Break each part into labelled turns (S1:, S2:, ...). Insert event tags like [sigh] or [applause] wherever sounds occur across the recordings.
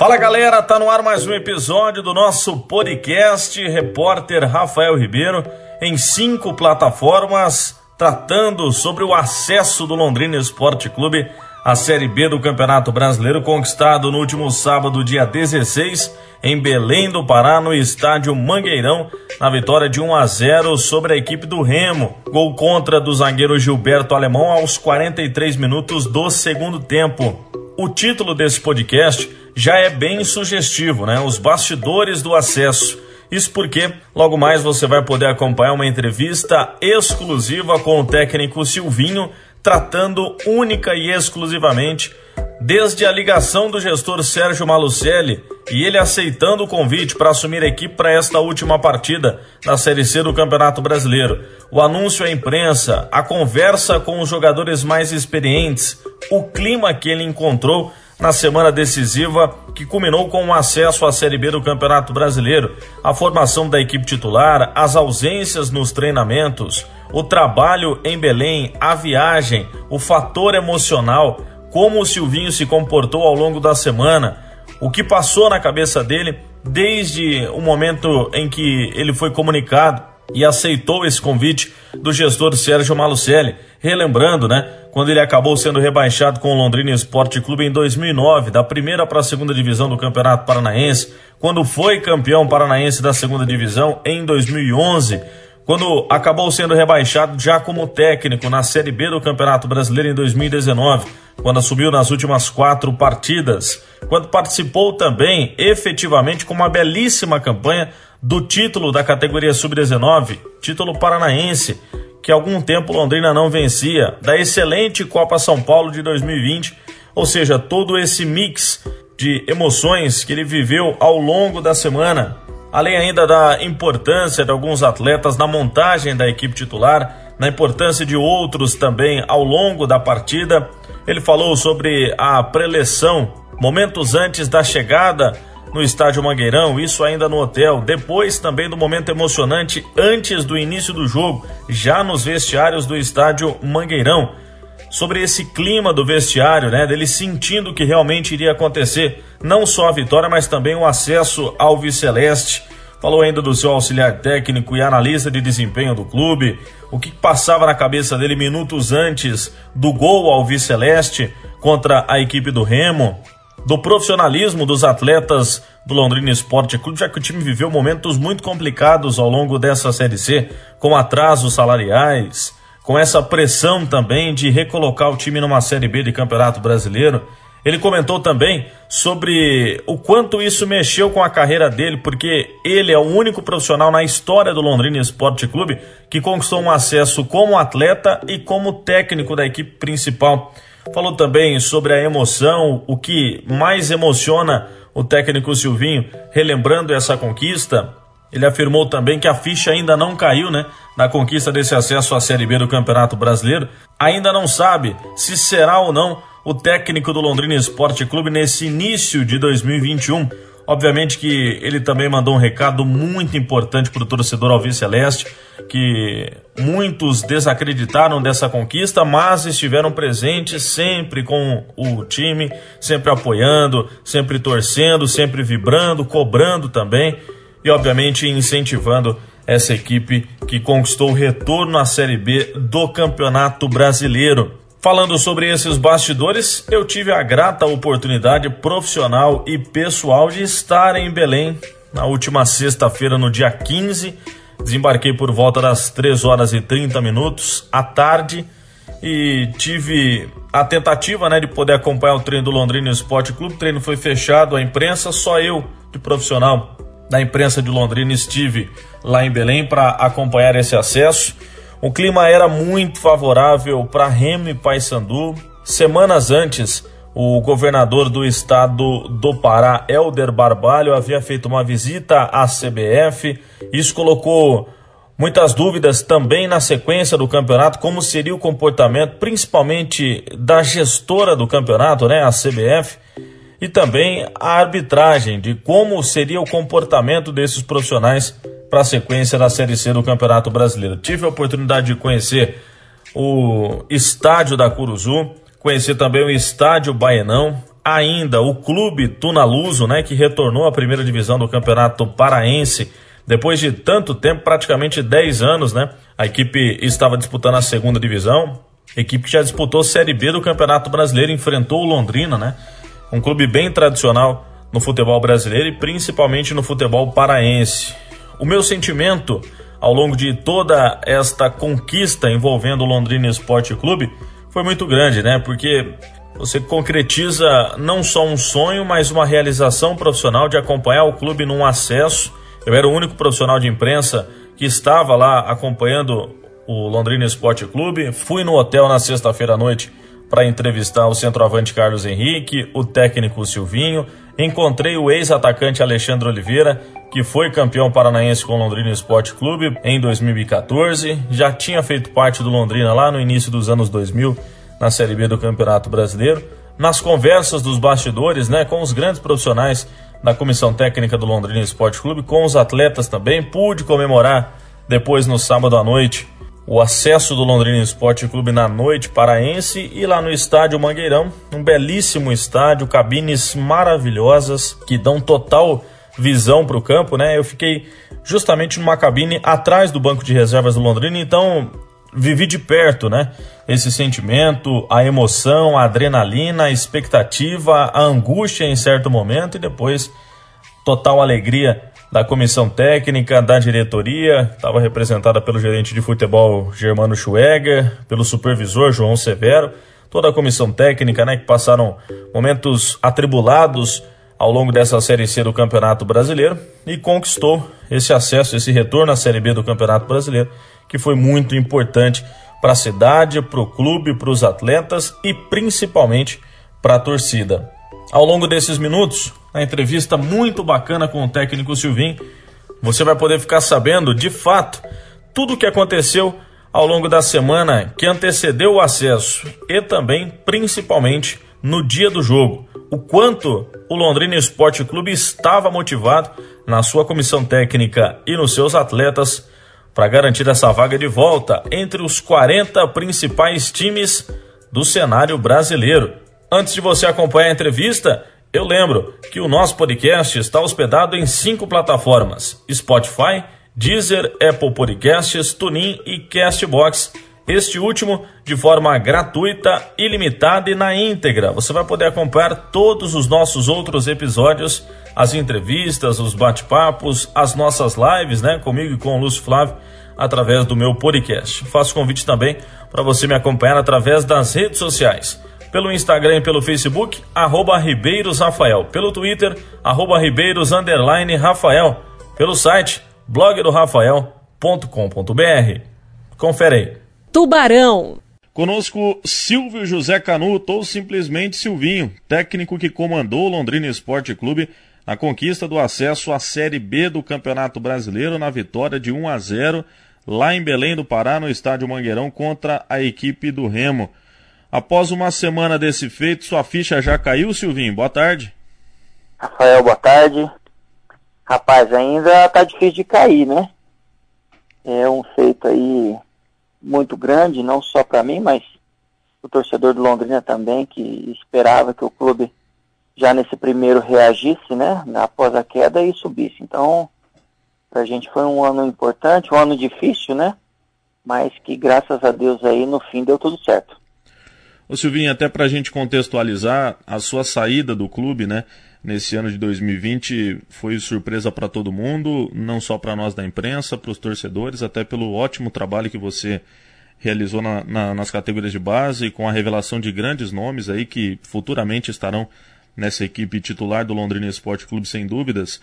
S1: Fala galera, tá no ar mais um episódio do nosso podcast Repórter Rafael Ribeiro em cinco plataformas tratando sobre o acesso do Londrina Esporte Clube à Série B do Campeonato Brasileiro conquistado no último sábado, dia 16, em Belém do Pará, no estádio Mangueirão, na vitória de 1 a 0 sobre a equipe do Remo. Gol contra do zagueiro Gilberto Alemão aos 43 minutos do segundo tempo. O título desse podcast já é bem sugestivo, né? Os bastidores do acesso. Isso porque logo mais você vai poder acompanhar uma entrevista exclusiva com o técnico Silvinho, tratando única e exclusivamente desde a ligação do gestor Sérgio Malucelli e ele aceitando o convite para assumir a equipe para esta última partida da Série C do Campeonato Brasileiro. O anúncio à imprensa, a conversa com os jogadores mais experientes, o clima que ele encontrou na semana decisiva que culminou com o acesso à Série B do Campeonato Brasileiro, a formação da equipe titular, as ausências nos treinamentos, o trabalho em Belém, a viagem, o fator emocional, como o Silvinho se comportou ao longo da semana, o que passou na cabeça dele desde o momento em que ele foi comunicado e aceitou esse convite do gestor Sérgio Malucelli, relembrando, né, quando ele acabou sendo rebaixado com o Londrina Esporte Clube em 2009, da primeira para a segunda divisão do Campeonato Paranaense, quando foi campeão paranaense da segunda divisão em 2011, quando acabou sendo rebaixado já como técnico na Série B do Campeonato Brasileiro em 2019, quando assumiu nas últimas quatro partidas, quando participou também efetivamente com uma belíssima campanha do título da categoria Sub-19, título paranaense, que algum tempo Londrina não vencia, da excelente Copa São Paulo de 2020, ou seja, todo esse mix de emoções que ele viveu ao longo da semana, além ainda da importância de alguns atletas na montagem da equipe titular, na importância de outros também ao longo da partida. Ele falou sobre a preleção momentos antes da chegada no estádio Mangueirão, isso ainda no hotel. Depois também do momento emocionante antes do início do jogo, já nos vestiários do estádio Mangueirão. Sobre esse clima do vestiário, né, dele sentindo que realmente iria acontecer não só a vitória, mas também o acesso ao Viceleste. Falou ainda do seu auxiliar técnico e analista de desempenho do clube, o que passava na cabeça dele minutos antes do gol ao Viceleste contra a equipe do Remo do profissionalismo dos atletas do Londrina Esporte Clube, já que o time viveu momentos muito complicados ao longo dessa Série C, com atrasos salariais, com essa pressão também de recolocar o time numa Série B de Campeonato Brasileiro. Ele comentou também sobre o quanto isso mexeu com a carreira dele, porque ele é o único profissional na história do Londrina Esporte Clube que conquistou um acesso como atleta e como técnico da equipe principal. Falou também sobre a emoção, o que mais emociona o técnico Silvinho, relembrando essa conquista. Ele afirmou também que a ficha ainda não caiu, né, na conquista desse acesso à Série B do Campeonato Brasileiro. Ainda não sabe se será ou não o técnico do Londrina Esporte Clube nesse início de 2021. Obviamente que ele também mandou um recado muito importante para o torcedor Alves Celeste, que muitos desacreditaram dessa conquista, mas estiveram presentes sempre com o time, sempre apoiando, sempre torcendo, sempre vibrando, cobrando também e, obviamente, incentivando essa equipe que conquistou o retorno à Série B do Campeonato Brasileiro. Falando sobre esses bastidores, eu tive a grata oportunidade profissional e pessoal de estar em Belém na última sexta-feira, no dia 15. Desembarquei por volta das 3 horas e 30 minutos à tarde e tive a tentativa né, de poder acompanhar o treino do Londrina Esporte Clube. O treino foi fechado, a imprensa, só eu de profissional da imprensa de Londrina estive lá em Belém para acompanhar esse acesso. O clima era muito favorável para Remo e Paysandu. Semanas antes, o governador do estado do Pará, Helder Barbalho, havia feito uma visita à CBF. Isso colocou muitas dúvidas também na sequência do campeonato, como seria o comportamento, principalmente da gestora do campeonato, né, a CBF, e também a arbitragem, de como seria o comportamento desses profissionais para a sequência da Série C do Campeonato Brasileiro. Tive a oportunidade de conhecer o estádio da Curuzu, conhecer também o estádio Baenão, ainda o clube Tunaluso, né, que retornou à primeira divisão do Campeonato Paraense depois de tanto tempo, praticamente 10 anos, né? A equipe estava disputando a segunda divisão, equipe que já disputou Série B do Campeonato Brasileiro, enfrentou o Londrina, né? Um clube bem tradicional no futebol brasileiro e principalmente no futebol paraense. O meu sentimento ao longo de toda esta conquista envolvendo o Londrina Esporte Clube foi muito grande, né? Porque você concretiza não só um sonho, mas uma realização profissional de acompanhar o clube num acesso. Eu era o único profissional de imprensa que estava lá acompanhando o Londrina Esporte Clube. Fui no hotel na sexta-feira à noite para entrevistar o centroavante Carlos Henrique, o técnico Silvinho. Encontrei o ex-atacante Alexandre Oliveira, que foi campeão paranaense com o Londrina Esporte Clube em 2014. Já tinha feito parte do Londrina lá no início dos anos 2000 na Série B do Campeonato Brasileiro. Nas conversas dos bastidores, né, com os grandes profissionais da comissão técnica do Londrina Esporte Clube, com os atletas também, pude comemorar depois no sábado à noite o acesso do Londrina Esporte Clube na noite paraense e lá no estádio Mangueirão, um belíssimo estádio, cabines maravilhosas que dão total visão para o campo, né? Eu fiquei justamente numa cabine atrás do banco de reservas do Londrina, então vivi de perto, né? Esse sentimento, a emoção, a adrenalina, a expectativa, a angústia em certo momento e depois total alegria da comissão técnica, da diretoria, estava representada pelo gerente de futebol Germano Schweger, pelo supervisor João Severo, toda a comissão técnica, né, que passaram momentos atribulados ao longo dessa Série C do Campeonato Brasileiro e conquistou esse acesso, esse retorno à Série B do Campeonato Brasileiro, que foi muito importante para a cidade, para o clube, para os atletas e principalmente para a torcida. Ao longo desses minutos, na entrevista muito bacana com o técnico Silvim, você vai poder ficar sabendo, de fato, tudo o que aconteceu ao longo da semana que antecedeu o acesso e também, principalmente, no dia do jogo. O quanto o Londrina Esporte Clube estava motivado na sua comissão técnica e nos seus atletas para garantir essa vaga de volta entre os 40 principais times do cenário brasileiro. Antes de você acompanhar a entrevista, eu lembro que o nosso podcast está hospedado em cinco plataformas: Spotify, Deezer, Apple Podcasts, TuneIn e Castbox. Este último de forma gratuita, ilimitada e na íntegra. Você vai poder acompanhar todos os nossos outros episódios, as entrevistas, os bate-papos, as nossas lives, né, comigo e com o Lúcio Flávio, através do meu podcast. Faço convite também para você me acompanhar através das redes sociais pelo Instagram e pelo Facebook, arroba Ribeiros Rafael, pelo Twitter, arroba Ribeiros underline Rafael, pelo site blogdorafael.com.br. Confere aí.
S2: Tubarão.
S1: Conosco Silvio José Canuto, ou simplesmente Silvinho, técnico que comandou o Londrina Esporte Clube na conquista do acesso à Série B do Campeonato Brasileiro na vitória de 1 a 0 lá em Belém do Pará, no estádio Mangueirão, contra a equipe do Remo. Após uma semana desse feito, sua ficha já caiu, Silvinho? Boa tarde.
S3: Rafael, boa tarde. Rapaz, ainda tá difícil de cair, né? É um feito aí muito grande, não só para mim, mas o torcedor do Londrina também, que esperava que o clube já nesse primeiro reagisse, né? Após a queda e subisse. Então, pra gente foi um ano importante, um ano difícil, né? Mas que graças a Deus aí no fim deu tudo certo.
S1: Ô Silvinho, até para a gente contextualizar, a sua saída do clube, né, nesse ano de 2020 foi surpresa para todo mundo, não só para nós da imprensa, para os torcedores, até pelo ótimo trabalho que você realizou na, na, nas categorias de base, com a revelação de grandes nomes aí que futuramente estarão nessa equipe titular do Londrina Esporte Clube, sem dúvidas.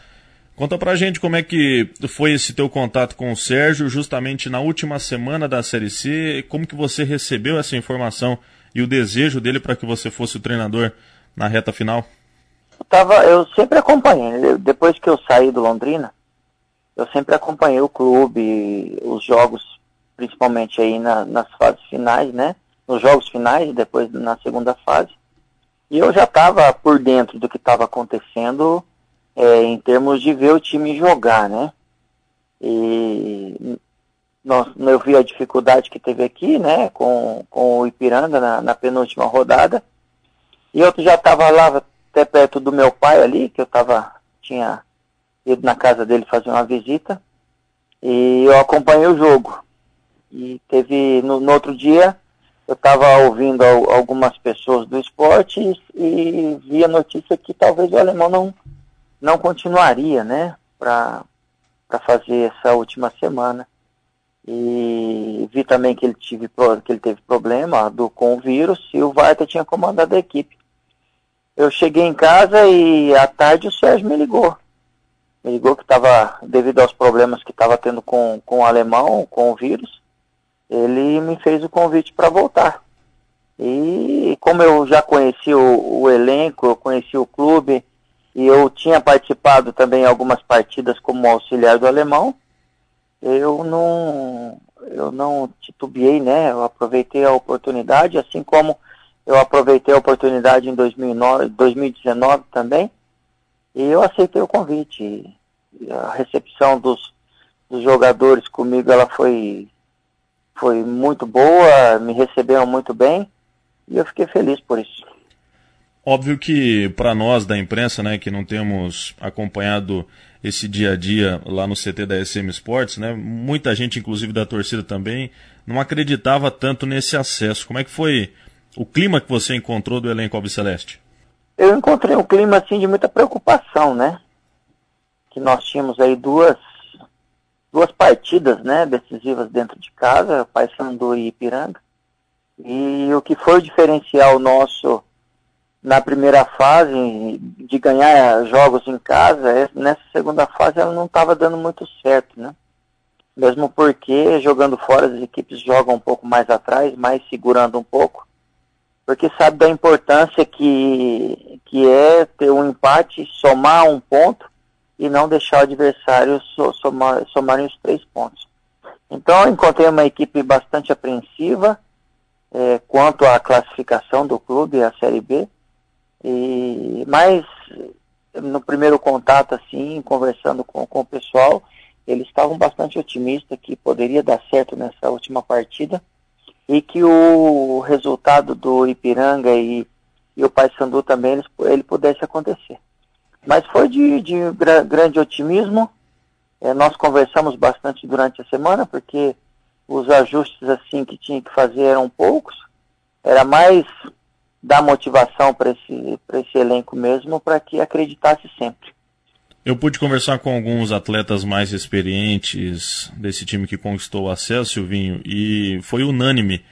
S1: Conta pra gente como é que foi esse teu contato com o Sérgio, justamente na última semana da Série C, como que você recebeu essa informação e o desejo dele para que você fosse o treinador na reta final?
S3: Eu, tava, eu sempre acompanhei. Depois que eu saí do Londrina, eu sempre acompanhei o clube, os jogos, principalmente aí na, nas fases finais, né? Nos jogos finais, depois na segunda fase. E eu já estava por dentro do que estava acontecendo é, em termos de ver o time jogar, né? E nós, eu vi a dificuldade que teve aqui, né, com, com o Ipiranga na, na penúltima rodada. E eu já estava lá até perto do meu pai ali, que eu tava, tinha ido na casa dele fazer uma visita, e eu acompanhei o jogo. E teve, no, no outro dia, eu estava ouvindo algumas pessoas do esporte e, e vi a notícia que talvez o alemão não, não continuaria, né, para fazer essa última semana. E vi também que ele, tive, que ele teve problema do, com o vírus e o Varta tinha comandado a equipe. Eu cheguei em casa e à tarde o Sérgio me ligou. Me ligou que estava, devido aos problemas que estava tendo com, com o alemão, com o vírus, ele me fez o convite para voltar. E como eu já conheci o, o, elenco, eu conheci o clube e eu tinha participado também em algumas partidas como auxiliar do alemão, eu não, eu não titubeei, né? Eu aproveitei a oportunidade, assim como eu aproveitei a oportunidade em 2009, 2019 também, e eu aceitei o convite. A recepção dos, dos jogadores comigo ela foi foi muito boa, me receberam muito bem e eu fiquei feliz por isso.
S1: Óbvio que para nós da imprensa, né, que não temos acompanhado esse dia a dia lá no CT da SM Sports, né, muita gente, inclusive da torcida também, não acreditava tanto nesse acesso. Como é que foi o clima que você encontrou do elenco Albiceleste?
S3: Eu encontrei um clima assim de muita preocupação, né? Que nós tínhamos aí duas duas partidas, né, decisivas dentro de casa, Paysandu e Ipiranga. E o que foi o diferencial nosso na primeira fase de ganhar jogos em casa, nessa segunda fase ela não estava dando muito certo, né? Mesmo porque jogando fora as equipes jogam um pouco mais atrás, mais segurando um pouco, porque sabe da importância que, que é ter um empate, somar um ponto e não deixar o adversário somar, somarem os três pontos. Então eu encontrei uma equipe bastante apreensiva é, quanto à classificação do clube, a Série B, e, mas no primeiro contato, assim, conversando com, com o pessoal, eles estavam bastante otimistas que poderia dar certo nessa última partida e que o resultado do Ipiranga e, e o Paysandu também ele, ele pudesse acontecer. Mas foi de, de grande otimismo. É, nós conversamos bastante durante a semana, porque os ajustes assim que tinha que fazer eram poucos. Era mais dar motivação para esse, esse elenco mesmo, para que acreditasse sempre.
S1: Eu pude conversar com alguns atletas mais experientes desse time que conquistou o acesso, Silvinho, e foi unânime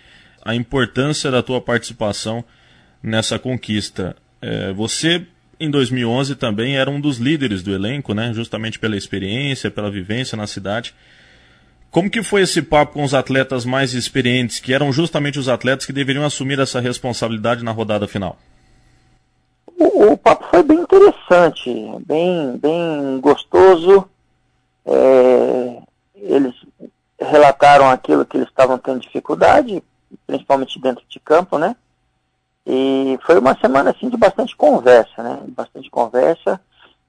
S1: a importância da tua participação nessa conquista. É, você em 2011 também era um dos líderes do elenco, né? Justamente pela experiência, pela vivência na cidade. Como que foi esse papo com os atletas mais experientes, que eram justamente os atletas que deveriam assumir essa responsabilidade na rodada final?
S3: O, o papo foi bem interessante, bem, bem gostoso. É, eles relataram aquilo que eles estavam tendo dificuldade, principalmente dentro de campo, né? E foi uma semana assim de bastante conversa, né? Bastante conversa.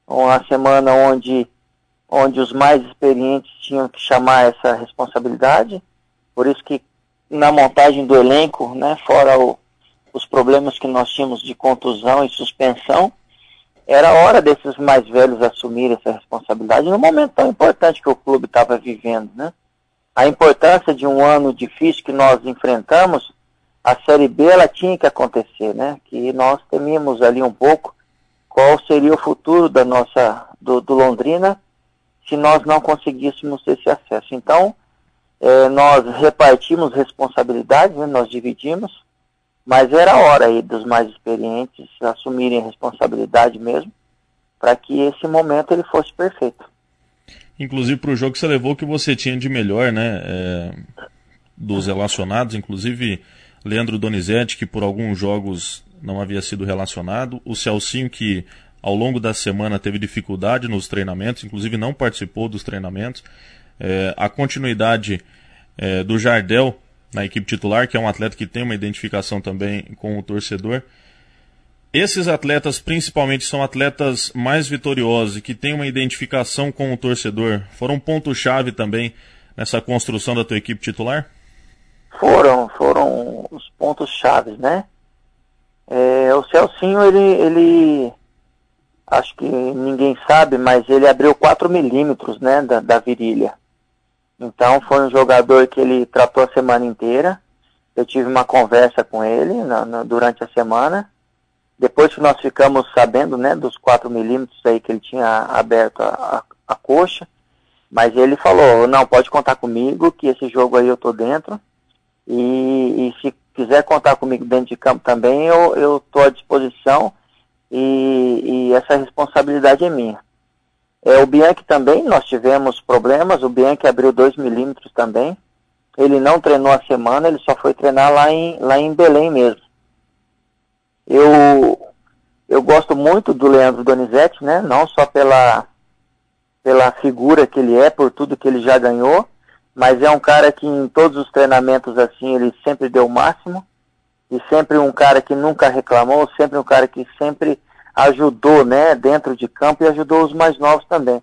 S3: Uma semana onde, onde os mais experientes tinham que chamar essa responsabilidade. Por isso que na montagem do elenco, né, fora o, os problemas que nós tínhamos de contusão e suspensão, era hora desses mais velhos assumirem essa responsabilidade no momento tão importante que o clube estava vivendo, né? A importância de um ano difícil que nós enfrentamos a Série B ela tinha que acontecer, né? Que nós temíamos ali um pouco qual seria o futuro da nossa do, do Londrina se nós não conseguíssemos esse acesso. Então é, nós repartimos responsabilidades, né? nós dividimos, mas era hora aí dos mais experientes assumirem a responsabilidade mesmo para que esse momento ele fosse perfeito.
S1: Inclusive para o jogo que você levou que você tinha de melhor, né? É, dos relacionados, inclusive Leandro Donizete, que por alguns jogos não havia sido relacionado, o Celcinho, que ao longo da semana teve dificuldade nos treinamentos, inclusive não participou dos treinamentos, é, a continuidade é, do Jardel na equipe titular, que é um atleta que tem uma identificação também com o torcedor. Esses atletas, principalmente, são atletas mais vitoriosos e que têm uma identificação com o torcedor. Foram ponto-chave também nessa construção da tua equipe titular?
S3: Foram, foram os pontos chaves, né? É, o Celcinho, ele, ele, acho que ninguém sabe, mas ele abriu 4 milímetros né, da, da virilha. Então foi um jogador que ele tratou a semana inteira. Eu tive uma conversa com ele na, na, durante a semana. Depois que nós ficamos sabendo né, dos 4 milímetros aí que ele tinha aberto a, a, a, coxa, mas ele falou, não, pode contar comigo, que esse jogo aí eu tô dentro. E, e se quiser contar comigo dentro de campo também, eu estou à disposição e, e essa responsabilidade é minha. É, o Bianchi também, nós tivemos problemas, o Bianchi abriu 2 milímetros também. Ele não treinou a semana, ele só foi treinar lá em, lá em Belém mesmo. Eu, eu gosto muito do Leandro Donizete, né? Não só pela, pela figura que ele é, por tudo que ele já ganhou, mas é um cara que em todos os treinamentos assim ele sempre deu o máximo e sempre um cara que nunca reclamou, sempre um cara que sempre ajudou, né, dentro de campo e ajudou os mais novos também.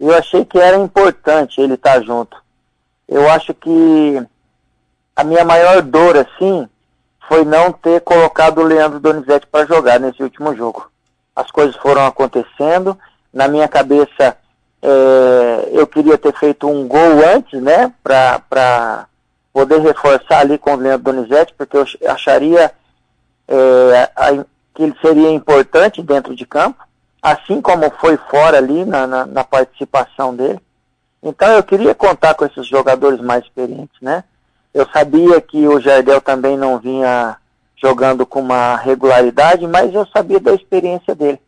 S3: Eu achei que era importante ele estar junto. Eu acho que a minha maior dor, assim, foi não ter colocado o Leandro Donizete para jogar nesse último jogo. As coisas foram acontecendo, na minha cabeça é, eu queria ter feito um gol antes, né, para poder reforçar ali com o Leandro Donizete, porque eu acharia é, a, que ele seria importante dentro de campo, assim como foi fora ali na, na, na, participação dele. Então eu queria contar com esses jogadores mais experientes, né? Eu sabia que o Jardel também não vinha jogando com uma regularidade, mas eu sabia da experiência dele.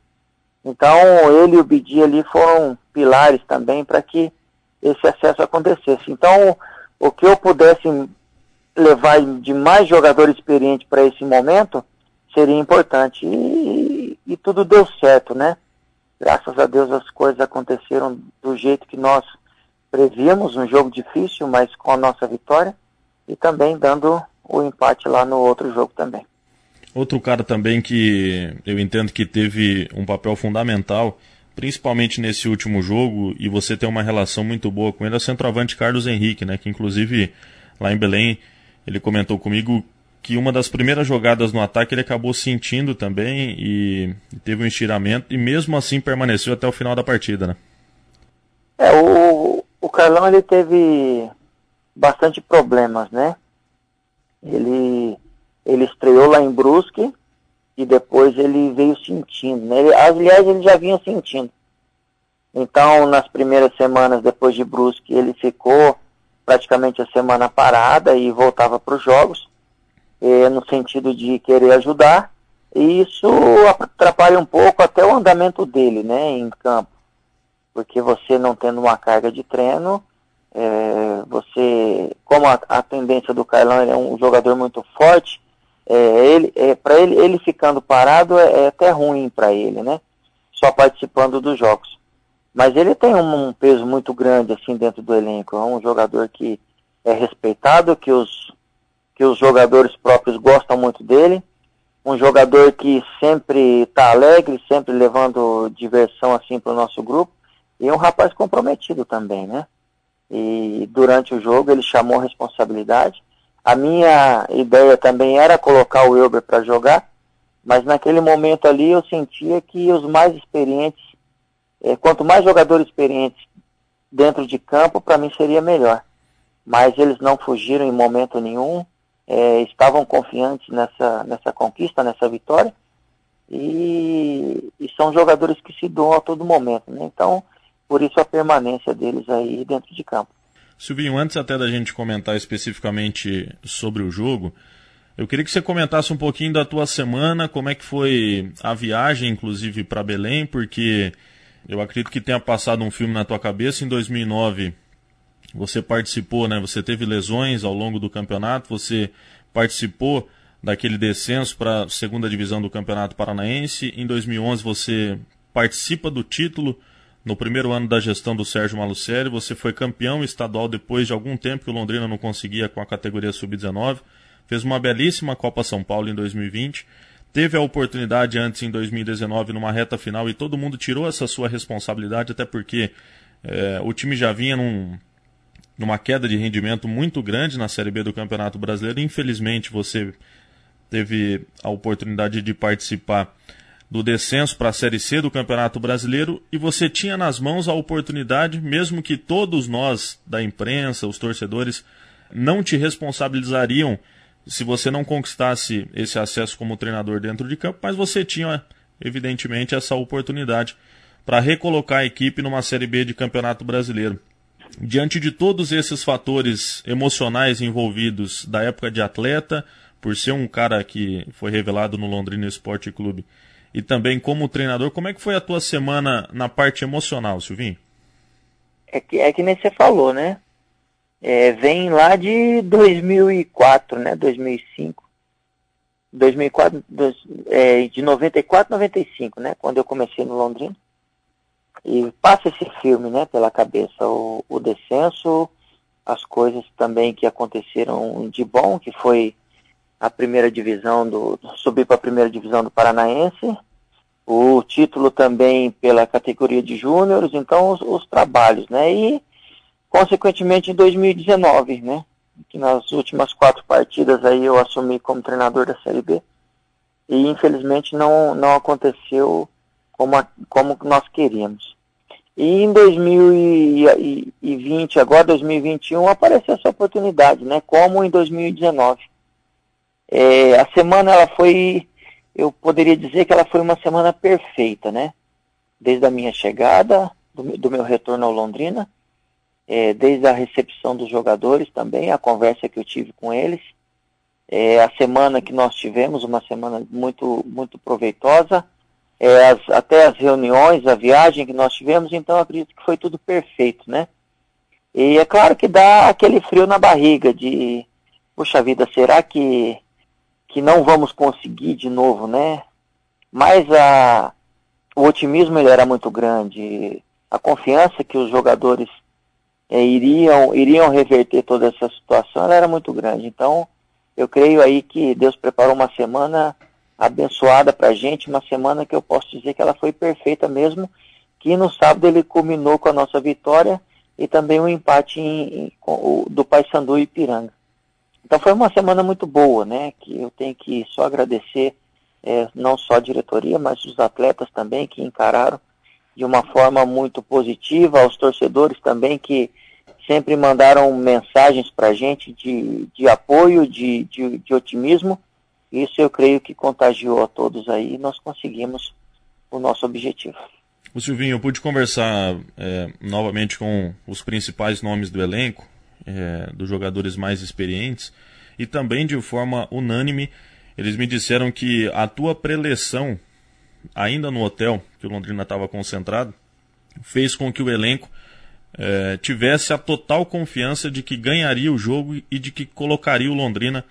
S3: Então ele e o Bidi ali foram pilares também para que esse acesso acontecesse. Então o que eu pudesse levar de mais jogadores experientes para esse momento, seria importante. E, e, tudo deu certo, né? Graças a Deus as coisas aconteceram do jeito que nós prevíamos, um jogo difícil, mas com a nossa vitória, e também dando o empate lá no outro jogo também.
S1: Outro cara também que eu entendo que teve um papel fundamental, principalmente nesse último jogo, e você tem uma relação muito boa com ele, é o centroavante Carlos Henrique, né? Que inclusive lá em Belém ele comentou comigo que uma das primeiras jogadas no ataque ele acabou sentindo também e teve um estiramento e mesmo assim permaneceu até o final da partida, né?
S3: É, o, o Carlão ele teve bastante problemas, né? Ele, ele estreou lá em Brusque e depois ele veio sentindo, né? Ele, aliás, ele já vinha sentindo. Então, nas primeiras semanas depois de Brusque, ele ficou praticamente a semana parada e voltava para os jogos é, no sentido de querer ajudar, e isso atrapalha um pouco até o andamento dele, né, em campo. Porque você não tendo uma carga de treino, é, você, como a, a, tendência do Carlão, ele é um jogador muito forte, é, ele, é, para ele, ele ficando parado é, é até ruim para ele, né? Só participando dos jogos. Mas ele tem um, um, peso muito grande assim dentro do elenco. É um jogador que é respeitado, que os que os jogadores próprios gostam muito dele. Um jogador que sempre está alegre, sempre levando diversão assim para o nosso grupo. E um rapaz comprometido também, né? E durante o jogo ele chamou responsabilidade. A minha ideia também era colocar o Wilber para jogar, mas naquele momento ali eu sentia que os mais experientes, é, quanto mais jogadores experientes dentro de campo, para mim seria melhor. Mas eles não fugiram em momento nenhum, é, estavam confiantes nessa, nessa conquista, nessa vitória, e, e, são jogadores que se doam a todo momento. Né? Então, por isso a permanência deles aí dentro de campo.
S1: Silvinho, antes até da gente comentar especificamente sobre o jogo, eu queria que você comentasse um pouquinho da tua semana, como é que foi a viagem, inclusive, para Belém, porque eu acredito que tenha passado um filme na tua cabeça em 2009 você participou, né? Você teve lesões ao longo do campeonato, você participou daquele descenso para a segunda divisão do Campeonato Paranaense. Em 2011 você participa do título no primeiro ano da gestão do Sérgio Malucelli. Você foi campeão estadual depois de algum tempo que o Londrina não conseguia com a categoria sub-19. Fez uma belíssima Copa São Paulo em 2020. Teve a oportunidade antes em 2019 numa reta final e todo mundo tirou essa sua responsabilidade, até porque é, o time já vinha num, numa queda de rendimento muito grande na Série B do Campeonato Brasileiro. Infelizmente, você teve a oportunidade de participar do descenso para a Série C do Campeonato Brasileiro e você tinha nas mãos a oportunidade, mesmo que todos nós da imprensa, os torcedores, não te responsabilizariam se você não conquistasse esse acesso como treinador dentro de campo, mas você tinha, evidentemente, essa oportunidade para recolocar a equipe numa Série B de Campeonato Brasileiro. Diante de todos esses fatores emocionais envolvidos da época de atleta, por ser um cara que foi revelado no Londrina Esporte Clube, e também como treinador, como é que foi a tua semana na parte emocional, Silvinho?
S3: É que, é que nem você falou, né? É, vem lá de 2004, né? 2005. 2004, dois, é, de 94, 95, né? Quando eu comecei no Londrina. E passa esse filme, né? Pela cabeça. O, o descenso, as coisas também que aconteceram de bom, que foi a primeira divisão do. subir para a primeira divisão do Paranaense. O título também pela categoria de júniores, então os, os trabalhos, né? E consequentemente em 2019, né? Que nas últimas quatro partidas aí eu assumi como treinador da Série B. E infelizmente não, não aconteceu como, a, como nós queríamos. E em 2020, agora 2021, apareceu essa oportunidade, né? Como em 2019. É, a semana ela foi, eu poderia dizer que ela foi uma semana perfeita, né? Desde a minha chegada, do, do meu retorno ao Londrina, é, desde a recepção dos jogadores também, a conversa que eu tive com eles, é, a semana que nós tivemos, uma semana muito, muito proveitosa, é, as, até as reuniões, a viagem que nós tivemos, então acredito que foi tudo perfeito, né? E é claro que dá aquele frio na barriga de, puxa vida, será que que não vamos conseguir de novo, né? Mas a, o otimismo ele era muito grande, a confiança que os jogadores é, iriam, iriam reverter toda essa situação era muito grande. Então, eu creio aí que Deus preparou uma semana abençoada para a gente, uma semana que eu posso dizer que ela foi perfeita mesmo, que no sábado ele culminou com a nossa vitória e também o um empate em, em, com, do Paysandu e Ipiranga. Então foi uma semana muito boa, né? Que eu tenho que só agradecer é, não só a diretoria, mas os atletas também que encararam de uma forma muito positiva, aos torcedores também que sempre mandaram mensagens para a gente de, de apoio, de, de, de, otimismo. Isso eu creio que contagiou a todos aí e nós conseguimos o nosso objetivo.
S1: O Silvinho, eu pude conversar é, novamente com os principais nomes do elenco, é, dos jogadores mais experientes, e também de forma unânime, eles me disseram que a tua preleção, ainda no hotel que o Londrina estava concentrado, fez com que o elenco é, tivesse a total confiança de que ganharia o jogo e de que colocaria o Londrina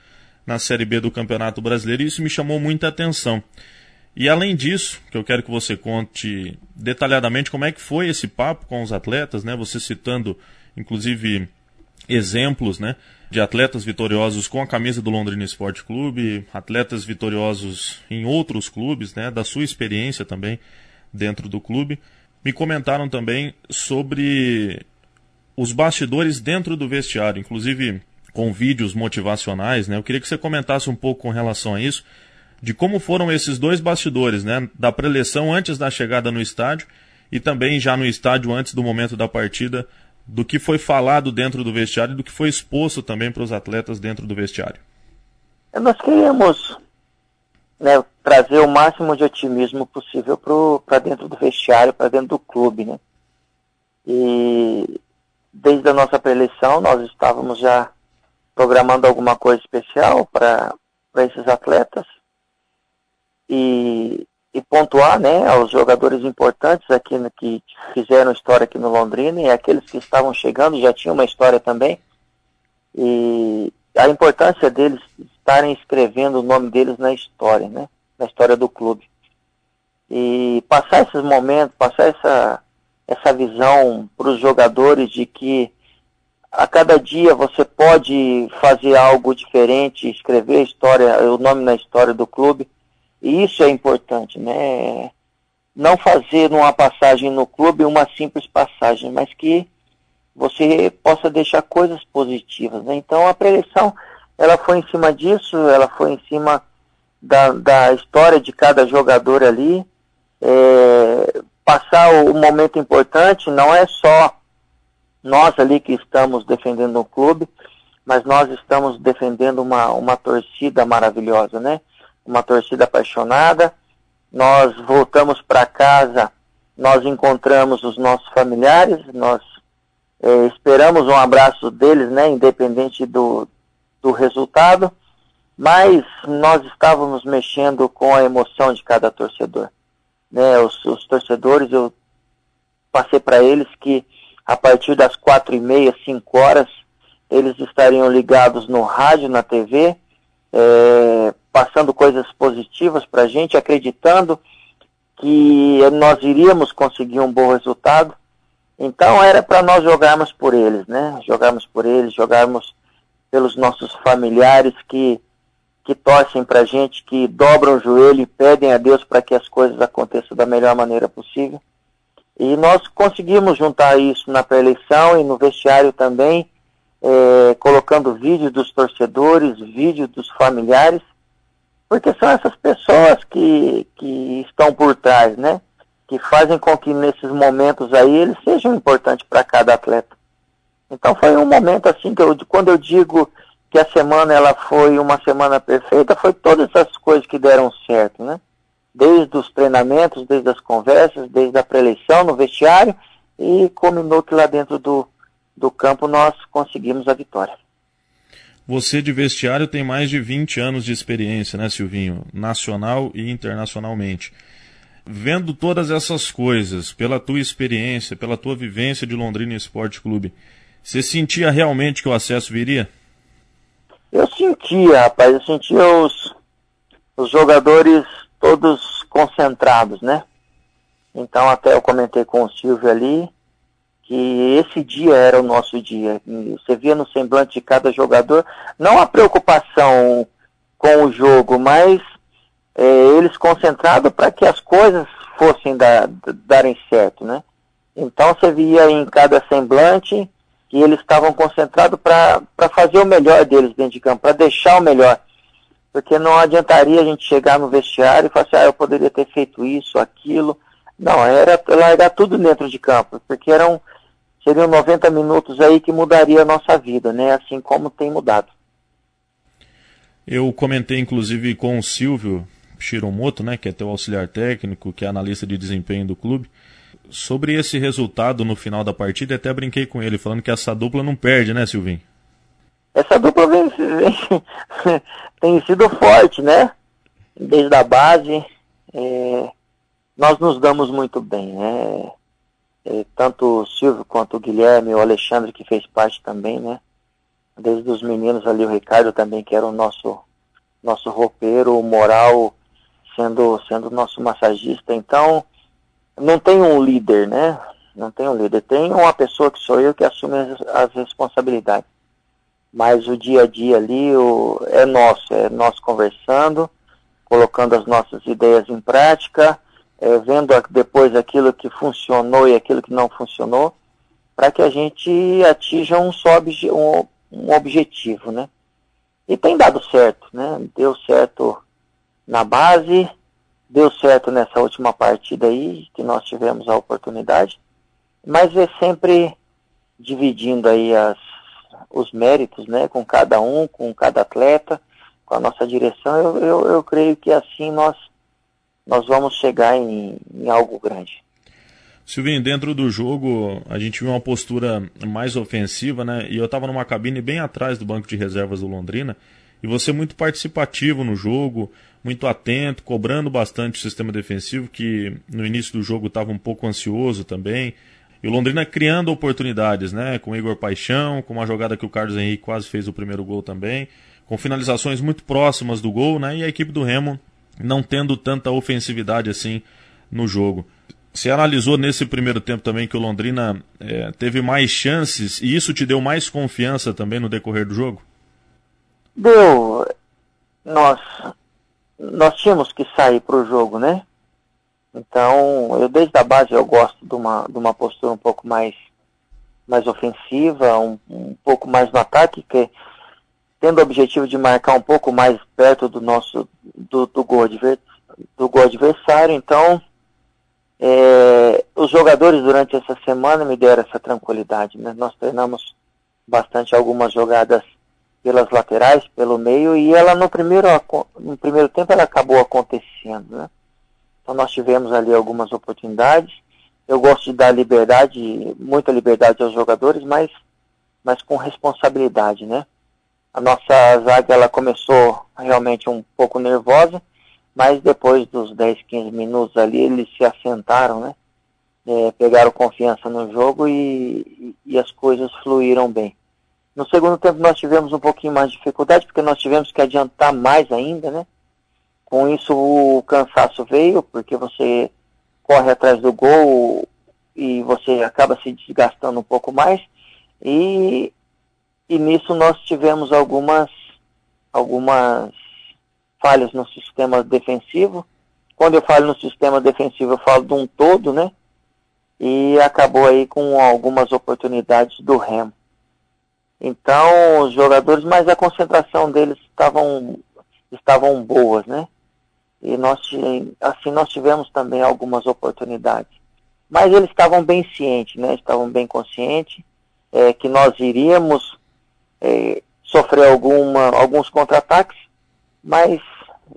S1: na Série B do Campeonato Brasileiro, e isso me chamou muita atenção. E além disso, que eu quero que você conte detalhadamente como é que foi esse papo com os atletas, né? Você citando, inclusive, exemplos né, de atletas vitoriosos com a camisa do Londrina Esporte Clube, atletas vitoriosos em outros clubes, né, da sua experiência também dentro do clube. Me comentaram também sobre os bastidores dentro do vestiário, inclusive com vídeos motivacionais. Né? Eu queria que você comentasse um pouco com relação a isso, de como foram esses dois bastidores, né, da preleção antes da chegada no estádio e também já no estádio antes do momento da partida do que foi falado dentro do vestiário e do que foi exposto também para os atletas dentro do vestiário?
S3: Nós queríamos né, trazer o máximo de otimismo possível para dentro do vestiário, para dentro do clube. Né? E desde a nossa preleção nós estávamos já programando alguma coisa especial para esses atletas. E e pontuar né, aos jogadores importantes aqui no, que fizeram história aqui no Londrina e aqueles que estavam chegando já tinham uma história também. E a importância deles estarem escrevendo o nome deles na história, né? Na história do clube. E passar esses momentos, passar essa, essa visão para os jogadores de que a cada dia você pode fazer algo diferente, escrever a história, o nome na história do clube e isso é importante, né? Não fazer numa passagem no clube uma simples passagem, mas que você possa deixar coisas positivas, né? Então a preleção, ela foi em cima disso, ela foi em cima da, da história de cada jogador ali, é, passar o, o, momento importante não é só nós ali que estamos defendendo o clube, mas nós estamos defendendo uma, uma torcida maravilhosa, né? Uma torcida apaixonada. Nós voltamos para casa, nós encontramos os nossos familiares, nós é, esperamos um abraço deles, né? Independente do, do resultado mas nós estávamos mexendo com a emoção de cada torcedor. Né? Os, os torcedores, eu passei para eles que a partir das quatro e meia, cinco horas, eles estariam ligados no rádio, na TV, é, passando coisas positivas para a gente, acreditando que nós iríamos conseguir um bom resultado. Então era para nós jogarmos por eles, né? Jogarmos por eles, jogarmos pelos nossos familiares que que torcem para a gente, que dobram o joelho e pedem a Deus para que as coisas aconteçam da melhor maneira possível. E nós conseguimos juntar isso na pré-eleição e no vestiário também, é, colocando vídeos dos torcedores, vídeos dos familiares, porque são essas pessoas que, que estão por trás, né? Que fazem com que nesses momentos aí eles sejam importantes para cada atleta. Então foi um momento assim que eu, quando eu digo que a semana ela foi uma semana perfeita, foi todas as coisas que deram certo, né? Desde os treinamentos, desde as conversas, desde a pré-eleição no vestiário e culminou que lá dentro do, do campo nós conseguimos a vitória.
S1: Você de vestiário tem mais de 20 anos de experiência, né, Silvinho? Nacional e internacionalmente. Vendo todas essas coisas, pela tua experiência, pela tua vivência de Londrina Esporte Clube, você sentia realmente que o acesso viria?
S3: Eu sentia, rapaz, eu sentia os, os jogadores todos concentrados, né? Então até eu comentei com o Silvio ali que esse dia era o nosso dia. Você via no semblante de cada jogador, não a preocupação com o jogo, mas é, eles concentrados para que as coisas fossem dar, darem certo, né? Então você via em cada semblante que eles estavam concentrados para fazer o melhor deles dentro de campo, para deixar o melhor. Porque não adiantaria a gente chegar no vestiário e falar assim, ah, eu poderia ter feito isso, aquilo. Não, era largar tudo dentro de campo, porque eram, seriam 90 minutos aí que mudaria a nossa vida, né? Assim como tem mudado.
S1: Eu comentei inclusive com o Silvio Shiromoto, né, que é teu auxiliar técnico, que é analista de desempenho do clube sobre esse resultado no final da partida, até brinquei com ele, falando que essa dupla não perde, né, Silvinho?
S3: Essa dupla vem, vem [laughs] tem sido forte, né? Desde a base, é, nós nos damos muito bem, né? Tanto o Silvio quanto o Guilherme, o Alexandre que fez parte também, né? Desde os meninos ali, o Ricardo também, que era o nosso, nosso roupeiro, o Moral sendo, sendo nosso massagista. Então, não tem um líder, né? Não tem um líder. Tem uma pessoa que sou eu que assume as, as responsabilidades. Mas o dia a dia ali o, é nosso, é nós conversando, colocando as nossas ideias em prática, é, vendo depois aquilo que funcionou e aquilo que não funcionou, para que a gente atinja um só obje, um, um objetivo, né? E tem dado certo, né? Deu certo na base, deu certo nessa última partida aí, que nós tivemos a oportunidade, mas é sempre dividindo aí as, os méritos, né, com cada um, com cada atleta, com a nossa direção, eu, eu, eu creio que assim nós, nós vamos chegar em, em algo grande.
S1: Silvinho, dentro do jogo a gente viu uma postura mais ofensiva, né? E eu estava numa cabine bem atrás do banco de reservas do Londrina e você muito participativo no jogo, muito atento, cobrando bastante o sistema defensivo, que no início do jogo estava um pouco ansioso também. E o Londrina criando oportunidades, né? Com o Igor Paixão, com uma jogada que o Carlos Henrique quase fez o primeiro gol também, com finalizações muito próximas do gol, né? E a equipe do Remo não tendo tanta ofensividade assim no jogo. Você analisou nesse primeiro tempo também que o Londrina é, teve mais chances e isso te deu mais confiança também no decorrer do jogo?
S3: Deu. Nós nós tínhamos que sair para o jogo, né? Então, eu desde a base eu gosto de uma, de uma postura um pouco mais, mais ofensiva, um, um pouco mais no ataque, que tendo o objetivo de marcar um pouco mais perto do nosso do, do, gol, do gol adversário. Então, é, os jogadores durante essa semana me deram essa tranquilidade. Né? Nós treinamos bastante algumas jogadas pelas laterais, pelo meio, e ela no primeiro, no primeiro tempo ela acabou acontecendo. Né? Então nós tivemos ali algumas oportunidades. Eu gosto de dar liberdade, muita liberdade aos jogadores, mas, mas com responsabilidade, né? A nossa zaga ela começou realmente um pouco nervosa, mas depois dos 10, 15 minutos ali eles se assentaram, né? É, pegaram confiança no jogo e, e, as coisas fluíram bem. No segundo tempo nós tivemos um pouquinho mais de dificuldade, porque nós tivemos que adiantar mais ainda, né? Com isso o cansaço veio, porque você corre atrás do gol e você acaba se desgastando um pouco mais. E e nisso nós tivemos algumas, algumas falhas no sistema defensivo. Quando eu falo no sistema defensivo, eu falo de um todo, né? E acabou aí com algumas oportunidades do Remo. Então, os jogadores, mas a concentração deles estavam, estavam boas, né? E nós, assim, nós tivemos também algumas oportunidades. Mas eles estavam bem cientes, né? Estavam bem conscientes é, que nós iríamos é, sofreu alguma, alguns contra-ataques, mas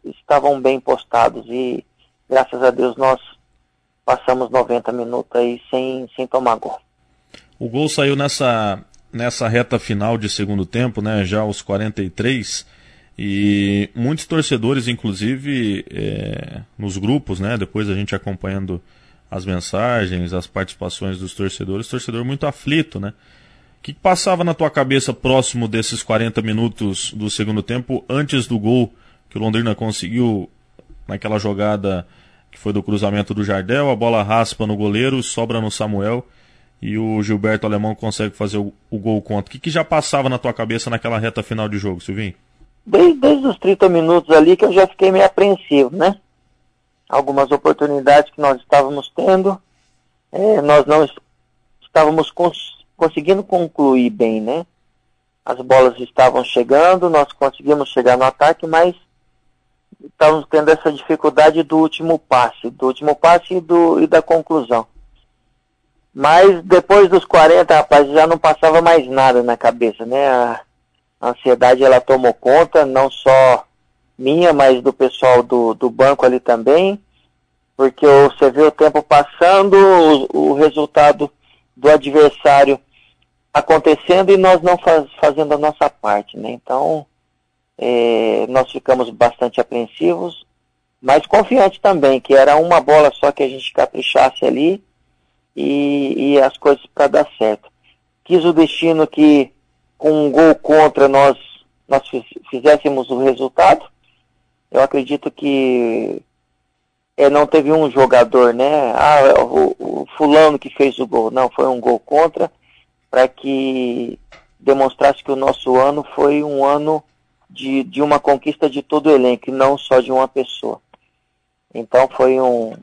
S3: estavam bem postados e graças a Deus nós passamos 90 minutos aí sem, sem tomar gol.
S1: O gol saiu nessa, nessa reta final de segundo tempo, né, já aos 43, e muitos torcedores, inclusive é, nos grupos, né, depois a gente acompanhando as mensagens, as participações dos torcedores, torcedor muito aflito, né, o que passava na tua cabeça próximo desses 40 minutos do segundo tempo, antes do gol que o Londrina conseguiu naquela jogada que foi do cruzamento do Jardel, a bola raspa no goleiro, sobra no Samuel e o Gilberto Alemão consegue fazer o, o gol contra. O que, que, já passava na tua cabeça naquela reta final de jogo, Silvinho?
S3: Desde, desde os 30 minutos ali que eu já fiquei meio apreensivo, né? Algumas oportunidades que nós estávamos tendo, é, nós não estávamos cons conseguindo concluir bem, né? As bolas estavam chegando, nós conseguimos chegar no ataque, mas estávamos tendo essa dificuldade do último passe, do último passe e, do, e da conclusão. Mas depois dos 40, rapaz, já não passava mais nada na cabeça, né? A, ansiedade ela tomou conta, não só minha, mas do pessoal do, do banco ali também, porque você vê o tempo passando, o, o resultado do adversário acontecendo e nós não faz, fazendo a nossa parte, né? Então, é, nós ficamos bastante apreensivos, mas confiantes também, que era uma bola só que a gente caprichasse ali e, e as coisas para dar certo. Quis o destino que com um gol contra nós, nós fizéssemos o resultado. Eu acredito que é, não teve um jogador, né? Ah, o, o fulano que fez o gol. Não, foi um gol contra para que demonstrasse que o nosso ano foi um ano de, de uma conquista de todo o elenco, e não só de uma pessoa. Então foi um,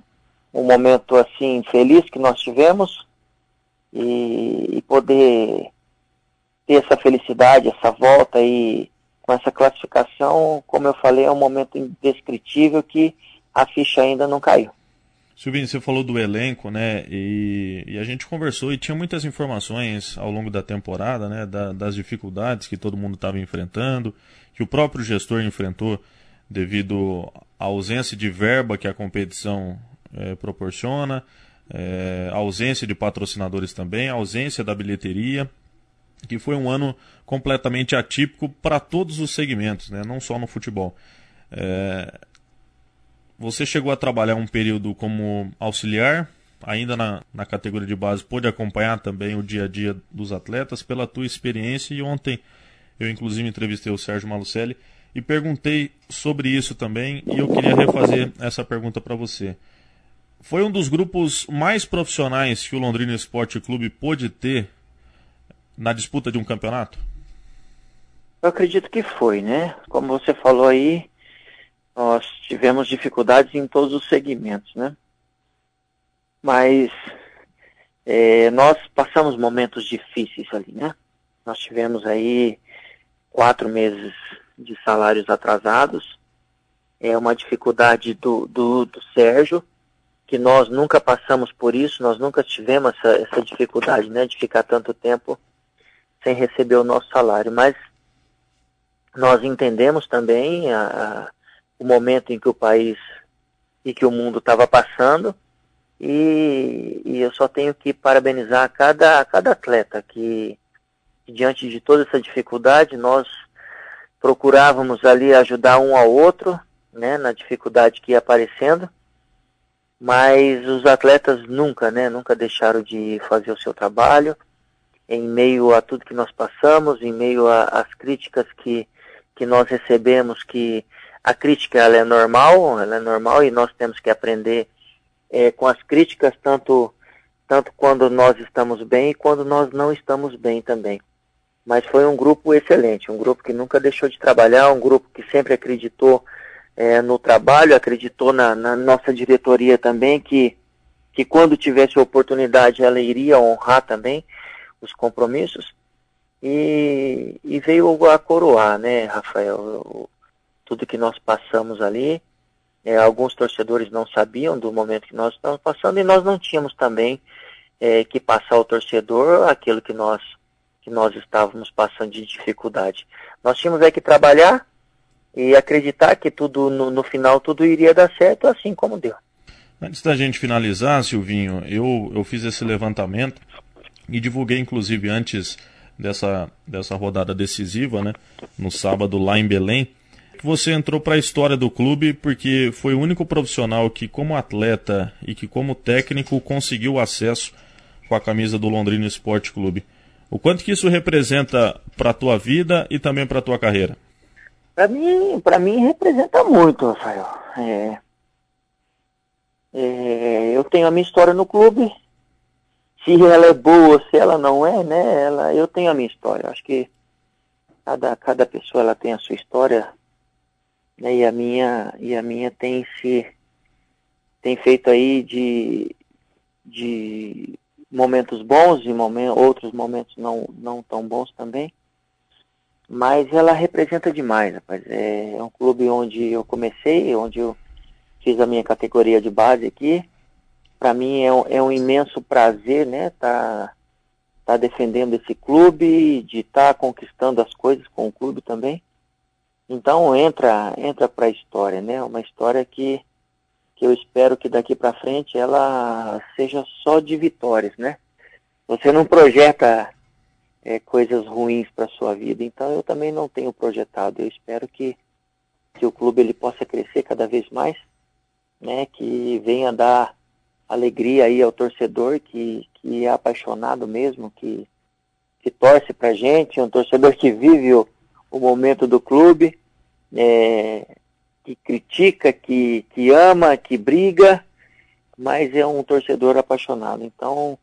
S3: um momento assim feliz que nós tivemos e, e poder ter essa felicidade, essa volta e com essa classificação, como eu falei, é um momento indescritível que a ficha ainda não caiu.
S1: Silvinho, você falou do elenco, né? E, e, a gente conversou e tinha muitas informações ao longo da temporada, né? Da, das dificuldades que todo mundo estava enfrentando, que o próprio gestor enfrentou devido à ausência de verba que a competição é, proporciona, é, ausência de patrocinadores também, ausência da bilheteria, que foi um ano completamente atípico para todos os segmentos, né? Não só no futebol. É, você chegou a trabalhar um período como auxiliar, ainda na, na categoria de base, pôde acompanhar também o dia a dia dos atletas pela tua experiência e ontem eu inclusive entrevistei o Sérgio Malucelli e perguntei sobre isso também e eu queria refazer essa pergunta para você. Foi um dos grupos mais profissionais que o Londrina Esporte Clube pôde ter na disputa de um campeonato?
S3: Eu acredito que foi, né? Como você falou aí, nós tivemos dificuldades em todos os segmentos, né? Mas é, nós passamos momentos difíceis ali, né? Nós tivemos aí quatro meses de salários atrasados. É uma dificuldade do, do, do Sérgio, que nós nunca passamos por isso, nós nunca tivemos essa, essa dificuldade, né, de ficar tanto tempo sem receber o nosso salário. Mas nós entendemos também a, a, o momento em que o país e que o mundo estava passando. E, e, eu só tenho que parabenizar cada, cada atleta que, que, diante de toda essa dificuldade, nós procurávamos ali ajudar um ao outro, né, na dificuldade que ia aparecendo, mas os atletas nunca, né, nunca deixaram de fazer o seu trabalho, em meio a tudo que nós passamos, em meio às críticas que, que nós recebemos, que a crítica ela é normal, ela é normal e nós temos que aprender é, com as críticas tanto tanto quando nós estamos bem e quando nós não estamos bem também. Mas foi um grupo excelente, um grupo que nunca deixou de trabalhar, um grupo que sempre acreditou é, no trabalho, acreditou na, na, nossa diretoria também, que, que quando tivesse oportunidade ela iria honrar também os compromissos. E, e veio a coroar, né, Rafael, tudo que nós passamos ali. É, alguns torcedores não sabiam do momento que nós estamos passando e nós não tínhamos também é, que passar ao torcedor aquilo que nós que nós estávamos passando de dificuldade. Nós tínhamos é que trabalhar e acreditar que tudo no, no final tudo iria dar certo, assim como deu.
S1: Antes da gente finalizar, Silvinho, eu, eu fiz esse levantamento e divulguei inclusive antes dessa, dessa rodada decisiva, né, no sábado lá em Belém você entrou para a história do clube porque foi o único profissional que, como atleta e que, como técnico, conseguiu acesso com a camisa do Londrina Esporte Clube. O quanto que isso representa para a tua vida e também para a tua carreira?
S3: Para mim, para mim representa muito, Rafael. É, é, eu tenho a minha história no clube. Se ela é boa, se ela não é, né? Ela, eu tenho a minha história. Acho que cada, cada pessoa ela tem a sua história né, e a minha e a minha tem se tem feito aí de, de momentos bons e momentos, outros momentos não, não tão bons também. Mas ela representa demais, rapaz. É, é um clube onde eu comecei, onde eu fiz a minha categoria de base aqui. Para mim é um, é um imenso prazer, né, tá, tá defendendo esse clube, de estar tá conquistando as coisas com o clube também. Então entra entra para a história, né? Uma história que que eu espero que daqui para frente ela seja só de vitórias, né? Você não projeta é, coisas ruins para sua vida, então eu também não tenho projetado. Eu espero que que o clube ele possa crescer cada vez mais, né? Que venha dar alegria aí ao torcedor que que é apaixonado mesmo, que que torce para gente, um torcedor que vive o o momento do clube, é, que critica, que, que ama, que briga, mas é um torcedor apaixonado. Então,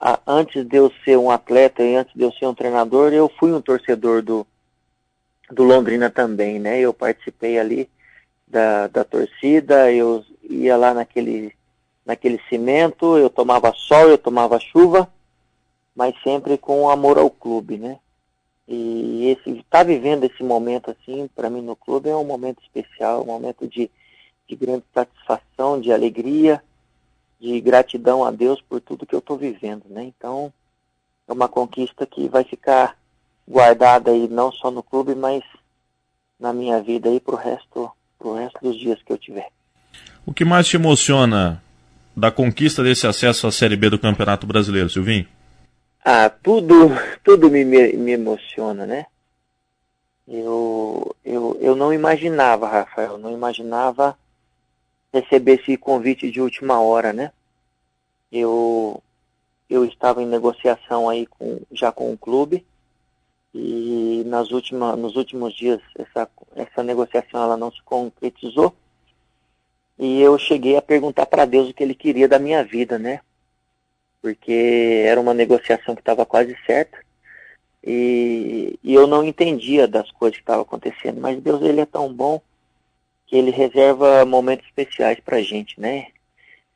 S3: a, antes de eu ser um atleta e antes de eu ser um treinador, eu fui um torcedor do, do Londrina também, né? Eu participei ali da, da torcida, eu ia lá naquele, naquele cimento, eu tomava sol, eu tomava chuva, mas sempre com amor ao clube, né? E esse estar tá vivendo esse momento assim, para mim no clube é um momento especial, um momento de, de grande satisfação, de alegria, de gratidão a Deus por tudo que eu estou vivendo, né? Então é uma conquista que vai ficar guardada aí não só no clube, mas na minha vida aí pro resto, pro resto dos dias que eu tiver.
S1: O que mais te emociona da conquista desse acesso à Série B do Campeonato Brasileiro, Silvinho?
S3: Ah, tudo, tudo me, me emociona, né? Eu, eu, eu não imaginava, Rafael, não imaginava receber esse convite de última hora, né? Eu, eu estava em negociação aí com, já com o clube e nas última, nos últimos dias essa, essa negociação ela não se concretizou e eu cheguei a perguntar para Deus o que ele queria da minha vida, né? Porque era uma negociação que estava quase certa e, e, eu não entendia das coisas que estavam acontecendo. Mas Deus ele é tão bom que ele reserva momentos especiais para a gente, né?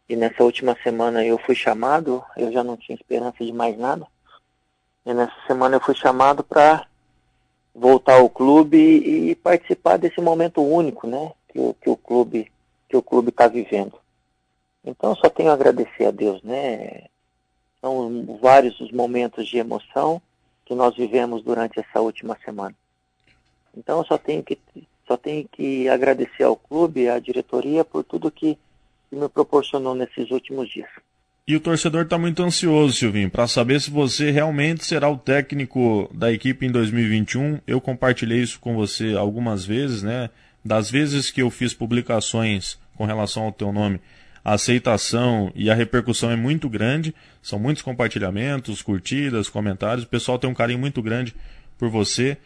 S3: E nessa última semana eu fui chamado, eu já não tinha esperança de mais nada. E nessa semana eu fui chamado para voltar ao clube e participar desse momento único, né? Que o, que o clube que o clube está vivendo. Então só tenho a agradecer a Deus, né? São vários os momentos de emoção que nós vivemos durante essa última semana. Então só tenho que só tenho que agradecer ao clube, à diretoria por tudo que, que me proporcionou nesses últimos dias.
S1: E o torcedor está muito ansioso, Silvinho, para saber se você realmente será o técnico da equipe em 2021. Eu compartilhei isso com você algumas vezes, né? Das vezes que eu fiz publicações com relação ao teu nome, a aceitação e a repercussão é muito grande. São muitos compartilhamentos, curtidas, comentários. O pessoal tem um carinho muito grande por você.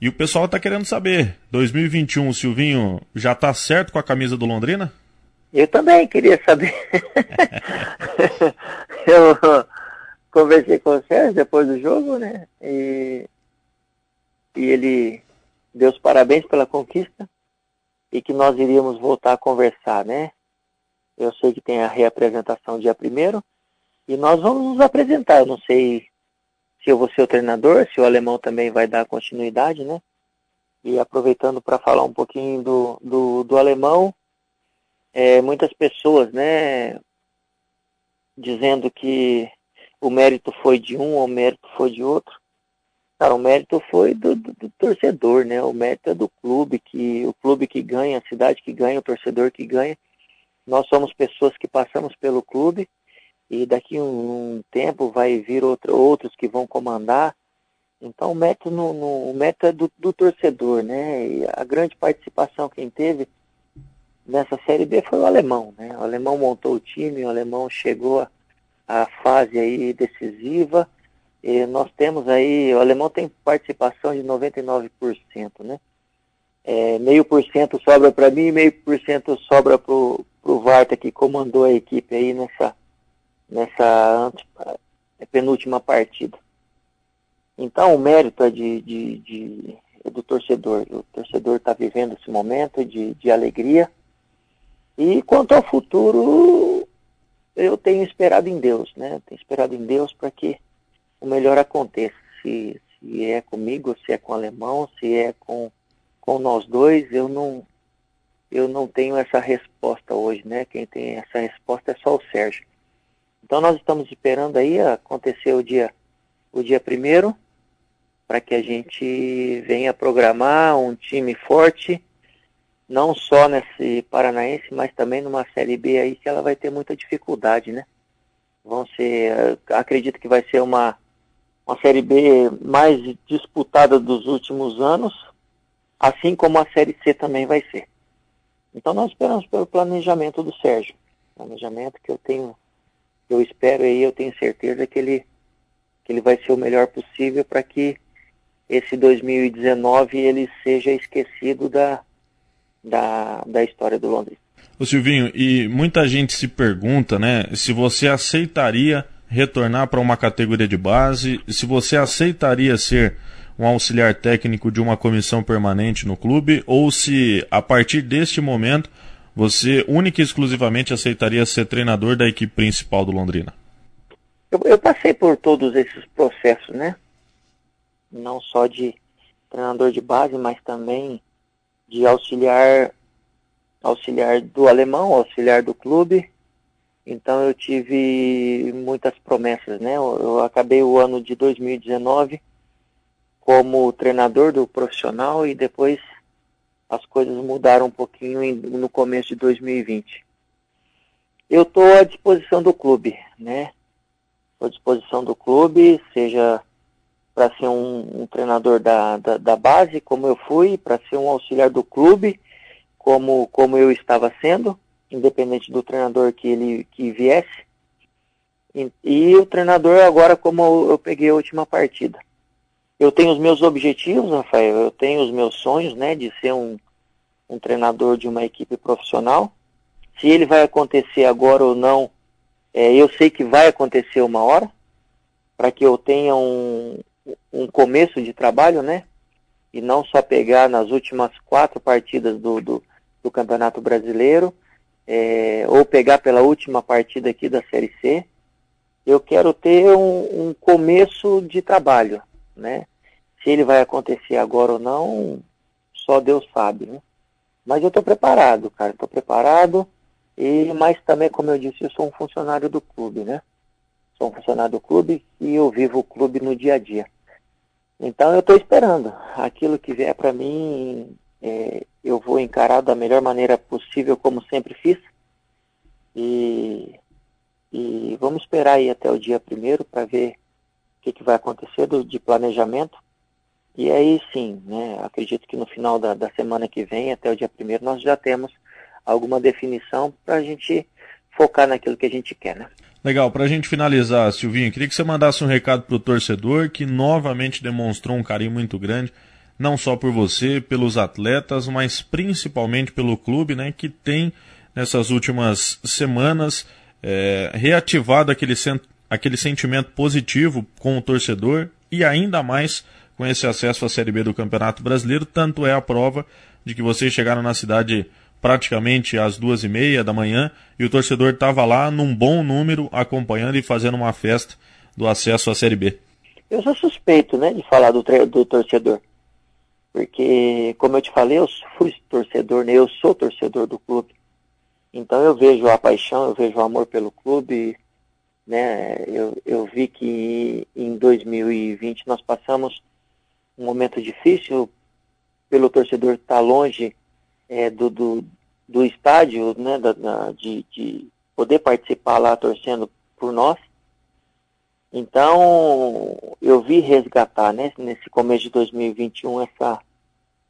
S1: E o pessoal está querendo saber, 2021, Silvinho, já está certo com a camisa do Londrina?
S3: Eu também queria saber. [laughs] eu conversei com o Sérgio depois do jogo, né? E, e ele deu os parabéns pela conquista e que nós iríamos voltar a conversar, né? Eu sei que tem a reapresentação dia primeiro e nós vamos nos apresentar. Eu não sei se eu vou ser o treinador, se o alemão também vai dar continuidade, né? E aproveitando para falar um pouquinho do, do, do alemão, é, muitas pessoas, né, dizendo que o mérito foi de um ou o mérito foi de outro. Cara, o mérito foi do, do, do, torcedor, né? O mérito é do clube, que o clube que ganha, a cidade que ganha, o torcedor que ganha. Nós somos pessoas que passamos pelo clube e daqui um, um tempo vai vir outro, outros que vão comandar. Então o mérito, no, no, o mérito é do, do torcedor, né? E a grande participação quem teve nessa Série B foi o alemão, né? O alemão montou o time, o alemão chegou à fase aí decisiva. E nós temos aí, o alemão tem participação de 99%, né? É, meio por cento sobra para mim meio por cento sobra para o Varta que comandou a equipe aí nessa, nessa é, penúltima partida. Então o mérito é de, de, de é do torcedor. O torcedor está vivendo esse momento de, de alegria e quanto ao futuro, eu tenho esperado em Deus, né? Tenho esperado em Deus para que o melhor aconteça. Se, se é comigo, se é com o alemão, se é com, com nós dois, eu não, eu não tenho essa resposta hoje, né? Quem tem essa resposta é só o Sérgio. Então nós estamos esperando aí acontecer o dia o dia primeiro para que a gente venha programar um time forte não só nesse Paranaense, mas também numa Série B aí que ela vai ter muita dificuldade, né? Vão ser, acredito que vai ser uma, uma Série B mais disputada dos últimos anos, assim como a Série C também vai ser. Então nós esperamos pelo planejamento do Sérgio. Planejamento que eu tenho, eu espero aí, eu tenho certeza que ele, que ele vai ser o melhor possível para que esse 2019 ele seja esquecido da, da, da história do Londrina.
S1: Ô Silvinho, e muita gente se pergunta, né, se você aceitaria retornar para uma categoria de base, se você aceitaria ser um auxiliar técnico de uma comissão permanente no clube, ou se a partir deste momento você única e exclusivamente aceitaria ser treinador da equipe principal do Londrina?
S3: Eu, eu passei por todos esses processos, né? Não só de treinador de base, mas também de auxiliar auxiliar do alemão, auxiliar do clube. Então eu tive muitas promessas, né? Eu, eu acabei o ano de 2019 como treinador do profissional e depois as coisas mudaram um pouquinho em, no começo de 2020. Eu estou à disposição do clube, né? Estou à disposição do clube, seja para ser um, um treinador da, da, da, base, como eu fui, para ser um auxiliar do clube, como, como eu estava sendo, independente do treinador que ele que viesse. E, e o treinador agora, como eu, peguei a última partida. Eu tenho os meus objetivos, Rafael, eu tenho os meus sonhos, né, de ser um, um treinador de uma equipe profissional. Se ele vai acontecer agora ou não, é, eu sei que vai acontecer uma hora, para que eu tenha um, um começo de trabalho, né? E não só pegar nas últimas quatro partidas do, do, do Campeonato Brasileiro, é, ou pegar pela última partida aqui da Série C. Eu quero ter um, um começo de trabalho, né? Se ele vai acontecer agora ou não, só Deus sabe, né? Mas eu estou preparado, cara, estou preparado. E, mas também, como eu disse, eu sou um funcionário do clube, né? Sou um funcionário do clube e eu vivo o clube no dia a dia. Então eu estou esperando. Aquilo que vier para mim, é, eu vou encarar da melhor maneira possível, como sempre fiz. E, e vamos esperar aí até o dia primeiro para ver o que, que vai acontecer do, de planejamento. E aí sim, né, acredito que no final da, da semana que vem, até o dia primeiro, nós já temos alguma definição para a gente focar naquilo que a gente quer, né?
S1: Legal, para a gente finalizar, Silvinho, queria que você mandasse um recado para o torcedor que novamente demonstrou um carinho muito grande, não só por você, pelos atletas, mas principalmente pelo clube, né, que tem nessas últimas semanas é, reativado aquele, aquele sentimento positivo com o torcedor e ainda mais com esse acesso à Série B do Campeonato Brasileiro, tanto é a prova de que vocês chegaram na cidade praticamente às duas e meia da manhã e o torcedor estava lá num bom número acompanhando e fazendo uma festa do acesso à Série B.
S3: Eu sou suspeito, né, de falar do, do torcedor, porque como eu te falei, eu fui torcedor, né, eu sou torcedor do clube, então eu vejo a paixão, eu vejo o amor pelo clube, né, eu, eu vi que em 2020 nós passamos um momento difícil pelo torcedor estar tá longe é, do, do, do, estádio, né, da, da, de, de poder participar lá torcendo por nós. Então, eu vi resgatar, né, nesse começo de 2021, essa,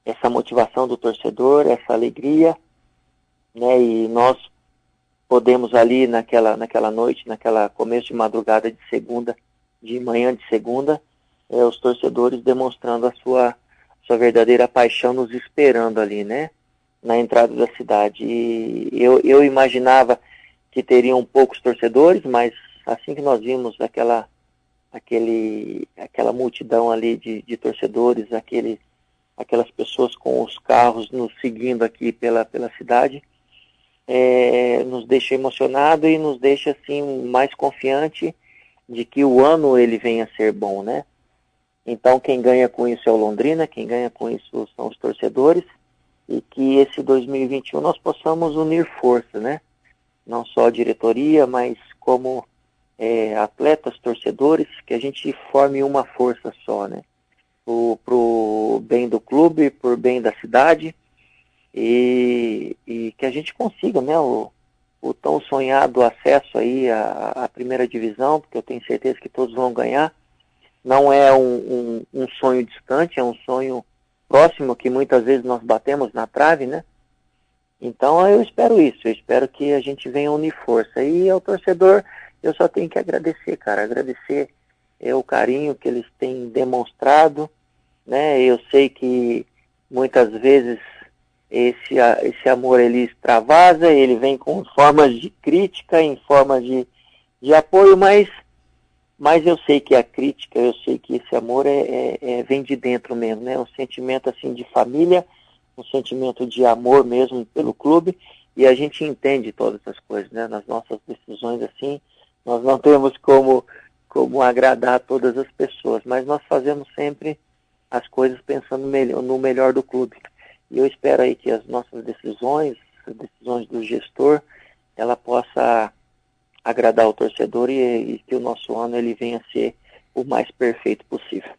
S3: essa motivação do torcedor, essa alegria, né, e nós podemos ali naquela, naquela noite, naquela começo de madrugada de segunda, de manhã de segunda, é, os torcedores demonstrando a sua, sua verdadeira paixão, nos esperando ali, né? na entrada da cidade. E eu, eu imaginava que teriam poucos torcedores, mas assim que nós vimos aquela, aquele, aquela multidão ali de, de torcedores, aquele, aquelas pessoas com os carros nos seguindo aqui pela, pela cidade, é, nos deixa emocionado e nos deixa assim mais confiante de que o ano ele venha a ser bom, né? Então quem ganha com isso é o Londrina, quem ganha com isso são os torcedores e que esse 2021 nós possamos unir forças, né? Não só a diretoria, mas como é, atletas, torcedores, que a gente forme uma força só, né? O bem do clube, por bem da cidade e, e, que a gente consiga, né? O, o tão sonhado acesso aí à, à, primeira divisão, porque eu tenho certeza que todos vão ganhar. Não é um, um, um sonho distante, é um sonho próximo que muitas vezes nós batemos na trave, né? Então eu espero isso, eu espero que a gente venha unir força. E ao torcedor eu só tenho que agradecer, cara, agradecer é, o carinho que eles têm demonstrado, né? Eu sei que muitas vezes esse, esse amor ele extravasa, ele vem com formas de crítica, em formas de, de apoio, mas mas eu sei que a crítica, eu sei que esse amor é, é, é, vem de dentro mesmo, né? Um sentimento assim de família, um sentimento de amor mesmo pelo clube e a gente entende todas essas coisas, né? Nas nossas decisões assim, nós não temos como como agradar todas as pessoas, mas nós fazemos sempre as coisas pensando no melhor do clube. E eu espero aí que as nossas decisões, as decisões do gestor, ela possa agradar o torcedor e, e, que o nosso ano ele venha a ser o mais perfeito possível.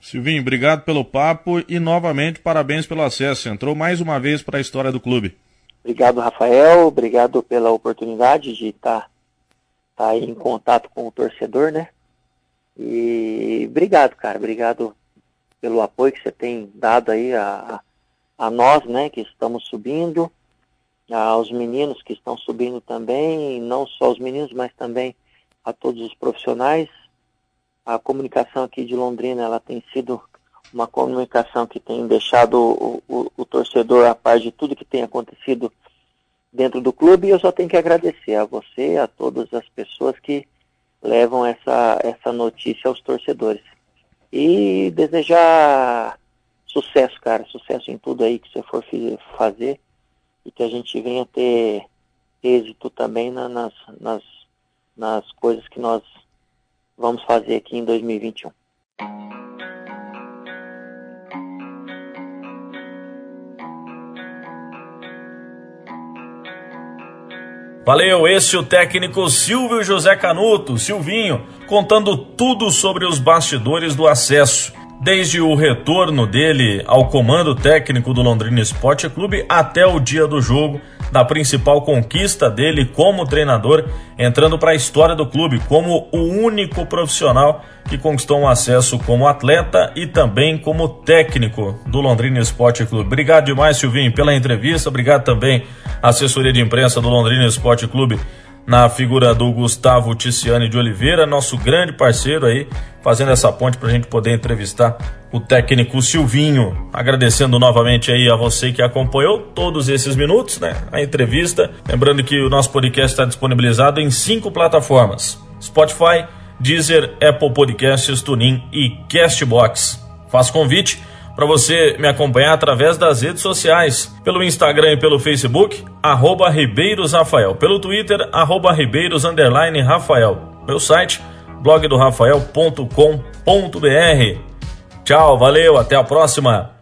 S1: Silvinho, obrigado pelo papo e novamente parabéns pelo acesso. Entrou mais uma vez para a história do clube.
S3: Obrigado, Rafael. Obrigado pela oportunidade de estar tá, tá em contato com o torcedor, né? E obrigado, cara. Obrigado pelo apoio que você tem dado aí a, a nós, né, que estamos subindo aos meninos que estão subindo também, não só os meninos, mas também a todos os profissionais. A comunicação aqui de Londrina, ela tem sido uma comunicação que tem deixado o, o, o torcedor a par de tudo que tem acontecido dentro do clube e eu só tenho que agradecer a você, a todas as pessoas que levam essa, essa notícia aos torcedores. E desejar Sucesso, cara. Sucesso em tudo aí que você for fazer e que a gente venha ter êxito também na, nas, nas, nas coisas que nós vamos fazer aqui em 2021.
S1: Valeu, esse é o técnico Silvio José Canuto, Silvinho, contando tudo sobre os bastidores do acesso desde o retorno dele ao comando técnico do Londrina Esporte Clube até o dia do jogo, da principal conquista dele como treinador, entrando para a história do clube como o único profissional que conquistou um acesso como atleta e também como técnico do Londrina Esporte Clube. Obrigado demais, Silvinho, pela entrevista. Obrigado também à assessoria de imprensa do Londrina Esporte Clube na figura do Gustavo Ticiani de Oliveira, nosso grande parceiro aí, fazendo essa ponte para a gente poder entrevistar o técnico Silvinho. Agradecendo novamente aí a você que acompanhou todos esses minutos, né? A entrevista. Lembrando que o nosso podcast está disponibilizado em cinco plataformas: Spotify, Deezer, Apple Podcasts, TuneIn e Castbox. Faço convite para você me acompanhar através das redes sociais, pelo Instagram e pelo Facebook, arroba Ribeiros Rafael, pelo Twitter, arroba Ribeiros Rafael, meu site, blogdorafael.com.br. Tchau, valeu, até a próxima!